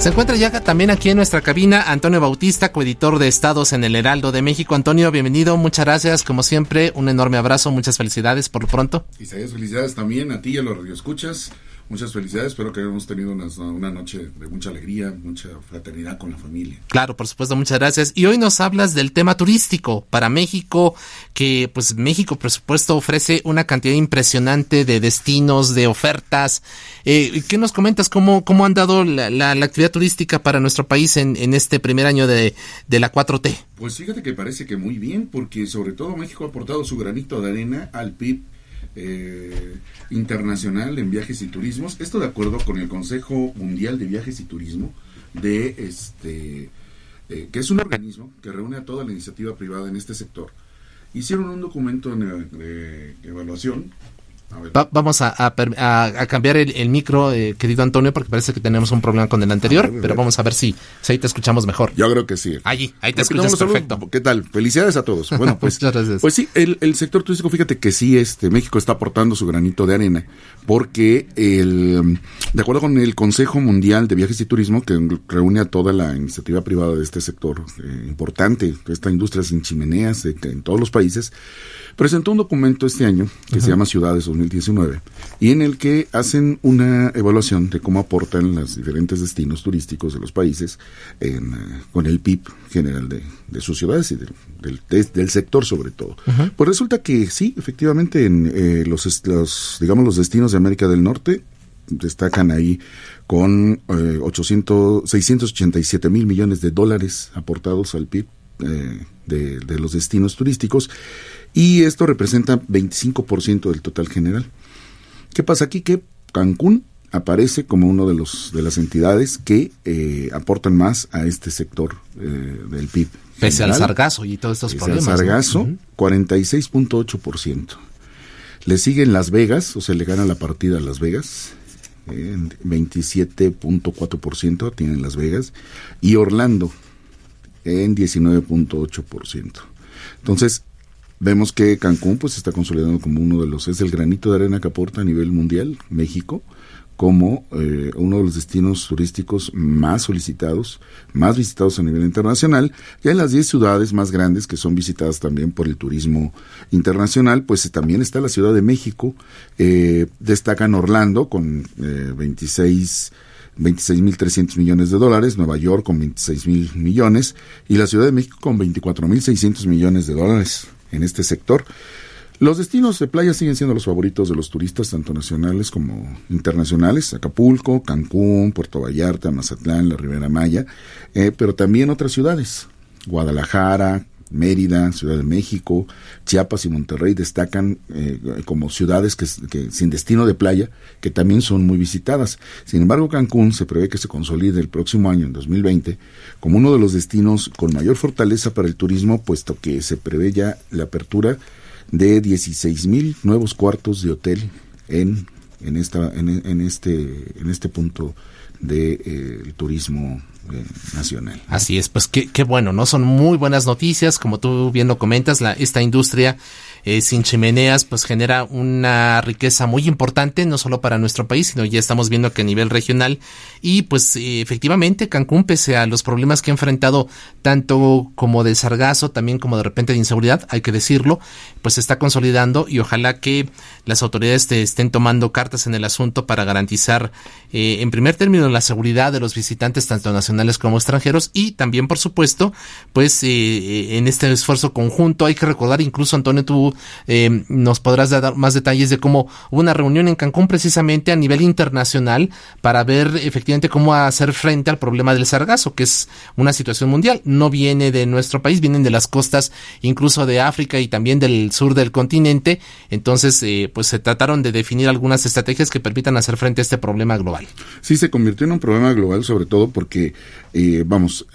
Speaker 1: Se encuentra ya también aquí en nuestra cabina Antonio Bautista, coeditor de Estados en el Heraldo de México. Antonio, bienvenido, muchas gracias, como siempre, un enorme abrazo, muchas felicidades por lo pronto.
Speaker 13: Isaías, felicidades también a ti y a los radioescuchas. Muchas felicidades, espero que hayamos tenido una, una, noche de mucha alegría, mucha fraternidad con la familia.
Speaker 1: Claro, por supuesto, muchas gracias. Y hoy nos hablas del tema turístico para México, que pues México, por supuesto, ofrece una cantidad impresionante de destinos, de ofertas. Eh, ¿Qué nos comentas? ¿Cómo, cómo han dado la, la, actividad turística para nuestro país en, en este primer año de, de la 4T?
Speaker 13: Pues fíjate que parece que muy bien, porque sobre todo México ha aportado su granito de arena al PIB eh, internacional en viajes y turismos. Esto de acuerdo con el Consejo Mundial de Viajes y Turismo, de este, eh, que es un organismo que reúne a toda la iniciativa privada en este sector. Hicieron un documento de evaluación
Speaker 1: vamos a, cambiar el, micro, eh, querido Antonio, porque parece que tenemos un problema con el anterior, pero vamos a ver si, ahí te escuchamos mejor.
Speaker 13: Yo creo que sí.
Speaker 1: Allí, ahí te escuchas perfecto.
Speaker 13: ¿Qué tal? Felicidades a todos. <laughs> Bueno, pues, pues sí, el, sector turístico, fíjate que sí, este México está aportando su granito de arena, porque el, de acuerdo con el Consejo Mundial de Viajes y Turismo, que reúne a toda la iniciativa privada de este sector eh, importante, esta industria sin chimeneas en todos los países, presentó un documento este año que se llama Ciudades 2019 y en el que hacen una evaluación de cómo aportan los diferentes destinos turísticos de los países eh, con el PIB general de, sus ciudades y del, del, sector sobre todo. Pues resulta que sí, efectivamente en eh, los, los, digamos los destinos de América del Norte destacan ahí con eh, 800, 687 mil millones de dólares aportados al PIB eh, de, de, los destinos turísticos y esto representa 25% del total general. ¿Qué pasa aquí? Que Cancún aparece como uno de los de las entidades que eh, aportan más a este sector eh, del PIB.
Speaker 1: Pese al sargazo y todos estos Pese problemas.
Speaker 13: Al sargazo, 46.8%. Le siguen Las Vegas, o sea, le gana la partida a Las Vegas, 27.4% tienen Las Vegas, y Orlando en 19.8%. Entonces, vemos que Cancún pues está consolidando como uno de los, es el granito de arena que aporta a nivel mundial, México, como eh, uno de los destinos turísticos más solicitados, más visitados a nivel internacional, y en las 10 ciudades más grandes que son visitadas también por el turismo internacional, pues también está la Ciudad de México, eh, destacan Orlando con eh, 26 26.300 millones de dólares, Nueva York con 26.000 millones y la Ciudad de México con 24.600 millones de dólares en este sector. Los destinos de playa siguen siendo los favoritos de los turistas, tanto nacionales como internacionales, Acapulco, Cancún, Puerto Vallarta, Mazatlán, la Ribera Maya, eh, pero también otras ciudades, Guadalajara, Mérida, Ciudad de México, Chiapas y Monterrey destacan eh, como ciudades que, sin destino de playa, que también son muy visitadas. Sin embargo, Cancún se prevé que se consolide el próximo año, en 2020, como uno de los destinos con mayor fortaleza para el turismo, puesto que se prevé ya la apertura de 16 mil nuevos cuartos de hotel en, en, esta, en, este, en este punto del de, eh, turismo eh, nacional.
Speaker 1: Así es, pues qué, qué bueno, ¿no? Son muy buenas noticias, como tú bien lo comentas, la, esta industria eh, sin chimeneas pues genera una riqueza muy importante, no solo para nuestro país, sino ya estamos viendo que a nivel regional. Y pues eh, efectivamente Cancún, pese a los problemas que ha enfrentado tanto como de sargazo, también como de repente de inseguridad, hay que decirlo, pues se está consolidando y ojalá que las autoridades estén tomando cartas en el asunto para garantizar eh, en primer término la seguridad de los visitantes tanto nacionales como extranjeros. Y también por supuesto pues en este esfuerzo conjunto hay que recordar incluso Antonio tú eh, nos podrás dar más detalles de cómo hubo una reunión en Cancún precisamente a nivel internacional para ver efectivamente cómo hacer frente al problema del sargazo, que es una situación mundial. No viene de nuestro país, vienen de las costas incluso de África y también del sur del continente. Entonces, eh, pues se trataron de definir algunas estrategias que permitan hacer frente a este problema global.
Speaker 13: Sí, se convirtió en un problema global, sobre todo porque, eh, vamos,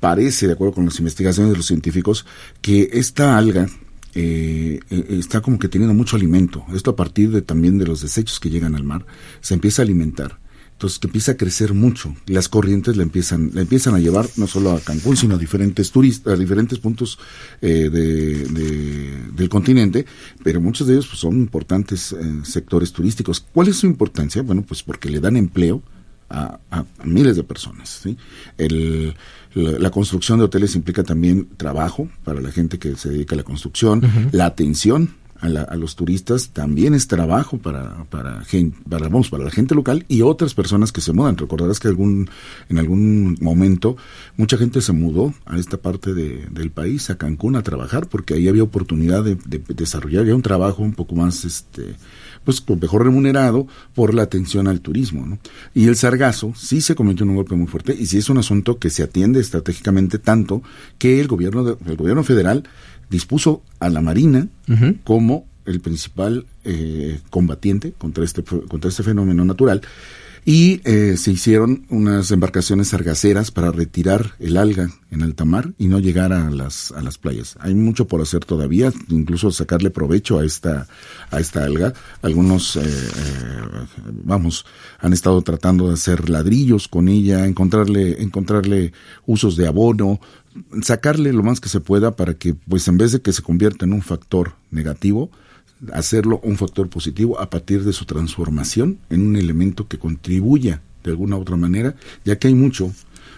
Speaker 13: parece, de acuerdo con las investigaciones de los científicos, que esta alga eh, eh, está como que teniendo mucho alimento. Esto a partir de también de los desechos que llegan al mar, se empieza a alimentar. Entonces que empieza a crecer mucho. Las corrientes la empiezan, la empiezan a llevar no solo a Cancún, sino a diferentes turistas, a diferentes puntos eh, de, del continente, pero muchos de ellos pues, son importantes sectores turísticos. ¿Cuál es su importancia? Bueno, pues porque le dan empleo a, miles de personas. El, la, construcción de hoteles implica también trabajo para la gente que se dedica a la construcción, la atención a, los turistas también es trabajo para para gente para, vamos, para la gente local y otras personas que se mudan. Recordarás que algún en algún momento mucha gente se mudó a esta parte de, del país a Cancún a trabajar porque ahí había oportunidad de, de desarrollar ya un trabajo un poco más este pues mejor remunerado por la atención al turismo. ¿no? Y el sargazo sí se cometió un golpe muy fuerte y sí es un asunto que se atiende estratégicamente tanto que el gobierno, de, el gobierno federal dispuso a la Marina como el principal eh, combatiente contra este, contra este fenómeno natural y eh, se hicieron unas embarcaciones sargaceras para retirar el alga en alta mar y no llegar a las, a las playas. Hay mucho por hacer todavía, incluso sacarle provecho a esta, a esta alga. Algunos, eh, eh, vamos, han estado tratando de hacer ladrillos con ella, encontrarle, encontrarle usos de abono, sacarle lo más que se pueda para que, pues en vez de que se convierta en un factor negativo, hacerlo un factor positivo a partir de su transformación en un elemento que contribuya de alguna u otra manera, ya que hay mucho,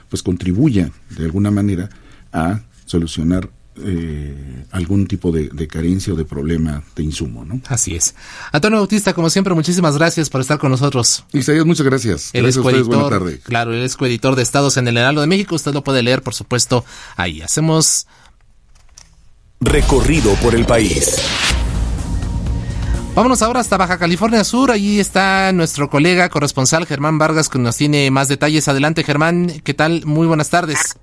Speaker 13: pues contribuya de alguna manera a solucionar eh, algún tipo de, carencia o de problema de insumo, ¿no?
Speaker 1: Así es. Antonio Bautista, como siempre, muchísimas gracias por estar con nosotros.
Speaker 13: Isaías, muchas gracias.
Speaker 1: El gracias coeditor, Claro, él es coeditor de Estados en el Heraldo de México. Usted lo puede leer, por supuesto, ahí. Hacemos...
Speaker 2: Recorrido por el país.
Speaker 1: Vámonos ahora hasta Baja California Sur. Allí está nuestro colega corresponsal Germán Vargas que nos tiene más detalles. Adelante, Germán. ¿Qué tal? Muy buenas tardes.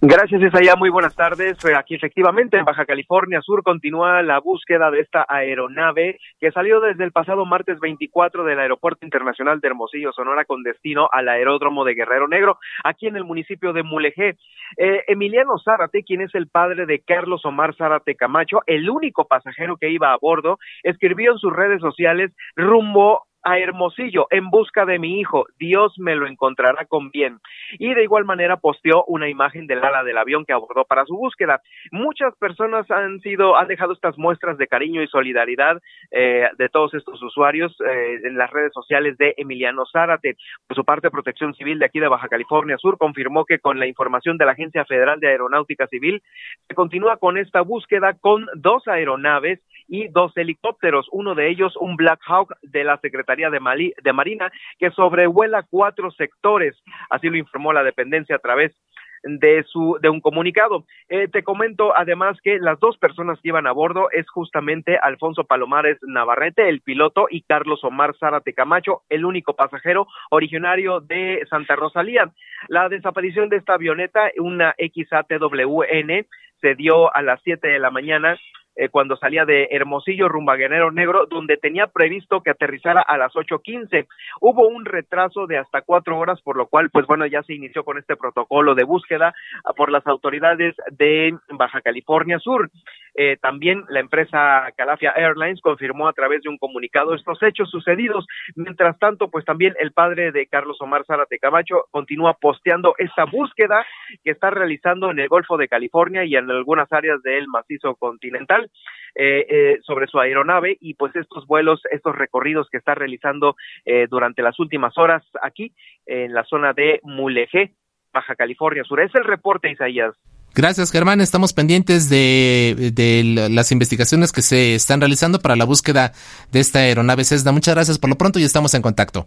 Speaker 14: Gracias, Isaya. Muy buenas tardes. Aquí efectivamente en Baja California Sur continúa la búsqueda de esta aeronave que salió desde el pasado martes 24 del Aeropuerto Internacional de Hermosillo, Sonora, con destino al aeródromo de Guerrero Negro, aquí en el municipio de Mulegé. Eh, Emiliano Zárate, quien es el padre de Carlos Omar Zárate Camacho, el único pasajero que iba a bordo, escribió en sus redes sociales rumbo a Hermosillo en busca de mi hijo, Dios me lo encontrará con bien. Y de igual manera posteó una imagen del ala del avión que abordó para su búsqueda. Muchas personas han sido, han dejado estas muestras de cariño y solidaridad eh, de todos estos usuarios eh, en las redes sociales de Emiliano Zárate. Por su parte, Protección Civil de aquí de Baja California Sur confirmó que con la información de la Agencia Federal de Aeronáutica Civil se continúa con esta búsqueda con dos aeronaves y dos helicópteros, uno de ellos un Black Hawk de la Secretaría de, Marina que sobrevuela cuatro sectores, así lo informó la dependencia a través de su de un comunicado. Eh, te comento además que las dos personas que iban a bordo es justamente Alfonso Palomares Navarrete, el piloto, y Carlos Omar Zárate Camacho, el único pasajero originario de Santa Rosalía. La desaparición de esta avioneta, una XATWN, se dio a las siete de la mañana eh, cuando salía de Hermosillo rumbo a Guerrero Negro, donde tenía previsto que aterrizara a las 8.15. Hubo un retraso de hasta cuatro horas, por lo cual, pues bueno, ya se inició con este protocolo de búsqueda ah, por las autoridades de Baja California Sur. Eh, también la empresa Calafia Airlines confirmó a través de un comunicado estos hechos sucedidos. Mientras tanto, pues también el padre de Carlos Omar Zárate Camacho continúa posteando esta búsqueda que está realizando en el Golfo de California y en algunas áreas del macizo continental eh, eh, sobre su aeronave y pues estos vuelos, estos recorridos que está realizando durante las últimas horas aquí en la zona de Mulegé, Baja California Sur. Es el reporte, Isaías.
Speaker 1: Gracias, Germán. Estamos pendientes de, de, las investigaciones que se están realizando para la búsqueda de esta aeronave Cessna. Muchas gracias por lo pronto y estamos en contacto.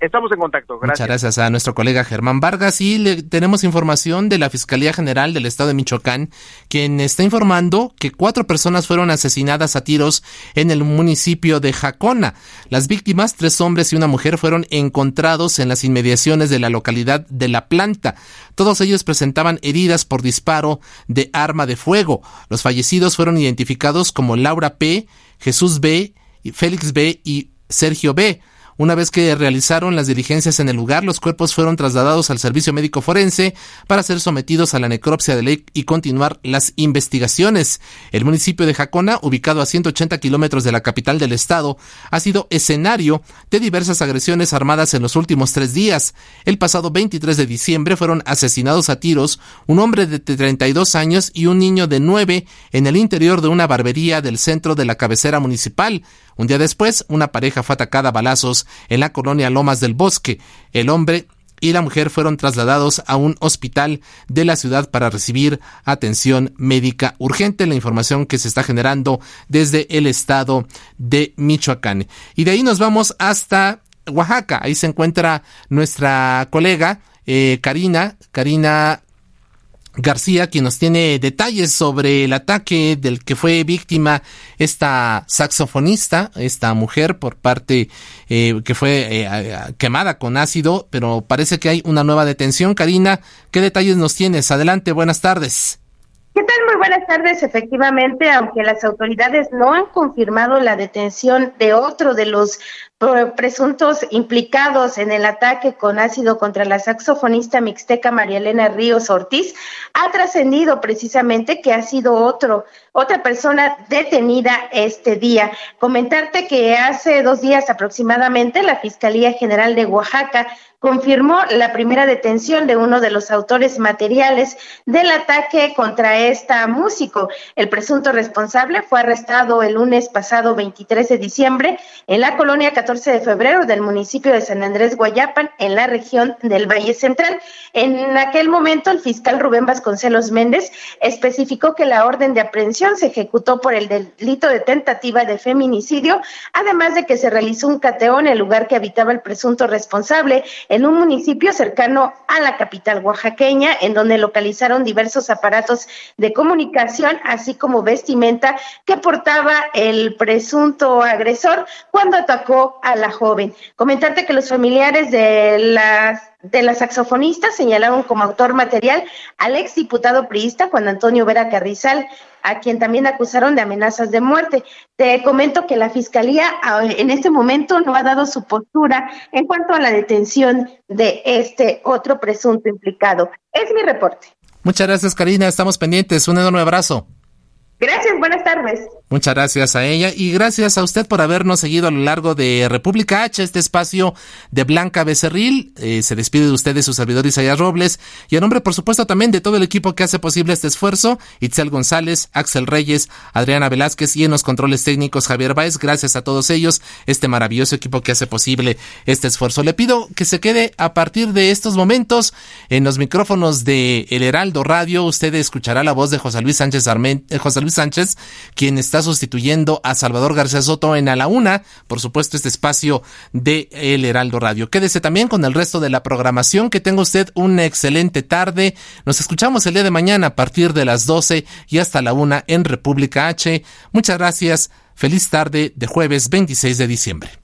Speaker 14: Estamos en contacto. Gracias.
Speaker 1: Muchas gracias a nuestro colega Germán Vargas y le tenemos información de la Fiscalía General del Estado de Michoacán, quien está informando que cuatro personas fueron asesinadas a tiros en el municipio de Jacona. Las víctimas, tres hombres y una mujer, fueron encontrados en las inmediaciones de la localidad de La Planta. Todos ellos presentaban heridas por disparo de arma de fuego. Los fallecidos fueron identificados como Laura P., Jesús B., Félix B. y Sergio B. Una vez que realizaron las diligencias en el lugar, los cuerpos fueron trasladados al servicio médico forense para ser sometidos a la necropsia de ley y continuar las investigaciones. El municipio de Jacona, ubicado a 180 kilómetros de la capital del estado, ha sido escenario de diversas agresiones armadas en los últimos tres días. El pasado 23 de diciembre fueron asesinados a tiros un hombre de 32 años y un niño de 9 en el interior de una barbería del centro de la cabecera municipal. Un día después, una pareja fue atacada a balazos en la colonia Lomas del Bosque. El hombre y la mujer fueron trasladados a un hospital de la ciudad para recibir atención médica urgente. La información que se está generando desde el estado de Michoacán. Y de ahí nos vamos hasta Oaxaca. Ahí se encuentra nuestra colega eh, Karina, Karina García, quien nos tiene detalles sobre el ataque del que fue víctima esta saxofonista, esta mujer, por parte eh, que fue eh, quemada con ácido, pero parece que hay una nueva detención. Karina, ¿qué detalles nos tienes? Adelante, buenas tardes.
Speaker 15: ¿Qué tal? Muy buenas tardes. Efectivamente, aunque las autoridades no han confirmado la detención de otro de los presuntos implicados en el ataque con ácido contra la saxofonista mixteca María Elena Ríos Ortiz, ha trascendido precisamente que ha sido otro, otra persona detenida este día. Comentarte que hace dos días aproximadamente la Fiscalía General de Oaxaca confirmó la primera detención de uno de los autores materiales del ataque contra esta músico. El presunto responsable fue arrestado el lunes pasado 23 de diciembre en la colonia 14 de febrero del municipio de San Andrés Guayapan, en la región del Valle Central. En aquel momento, el fiscal Rubén Vasconcelos Méndez especificó que la orden de aprehensión se ejecutó por el delito de tentativa de feminicidio, además de que se realizó un cateo en el lugar que habitaba el presunto responsable en un municipio cercano a la capital oaxaqueña, en donde localizaron diversos aparatos de comunicación, así como vestimenta que portaba el presunto agresor cuando atacó a la joven. Comentarte que los familiares de las de la saxofonista señalaron como autor material al exdiputado priista Juan Antonio Vera Carrizal, a quien también acusaron de amenazas de muerte. Te comento que la Fiscalía en este momento no ha dado su postura en cuanto a la detención de este otro presunto implicado. Es mi reporte.
Speaker 1: Muchas gracias, Karina. Estamos pendientes. Un enorme abrazo.
Speaker 15: Gracias, buenas tardes.
Speaker 1: Muchas gracias a ella y gracias a usted por habernos seguido a lo largo de República H, este espacio de Blanca Becerril. Eh, se despide de usted de su servidor Isaías Robles y a nombre, por supuesto, también de todo el equipo que hace posible este esfuerzo, Itzel González, Axel Reyes, Adriana Velázquez y en los controles técnicos Javier Báez. Gracias a todos ellos, este maravilloso equipo que hace posible este esfuerzo. Le pido que se quede a partir de estos momentos en los micrófonos de El Heraldo Radio. Usted escuchará la voz de José Luis Sánchez Arment, eh, José Luis Sánchez, quien está sustituyendo a Salvador García Soto en A la Una, por supuesto, este espacio de El Heraldo Radio. Quédese también con el resto de la programación, que tenga usted una excelente tarde. Nos escuchamos el día de mañana a partir de las 12 y hasta la una en República H. Muchas gracias. Feliz tarde de jueves 26 de diciembre.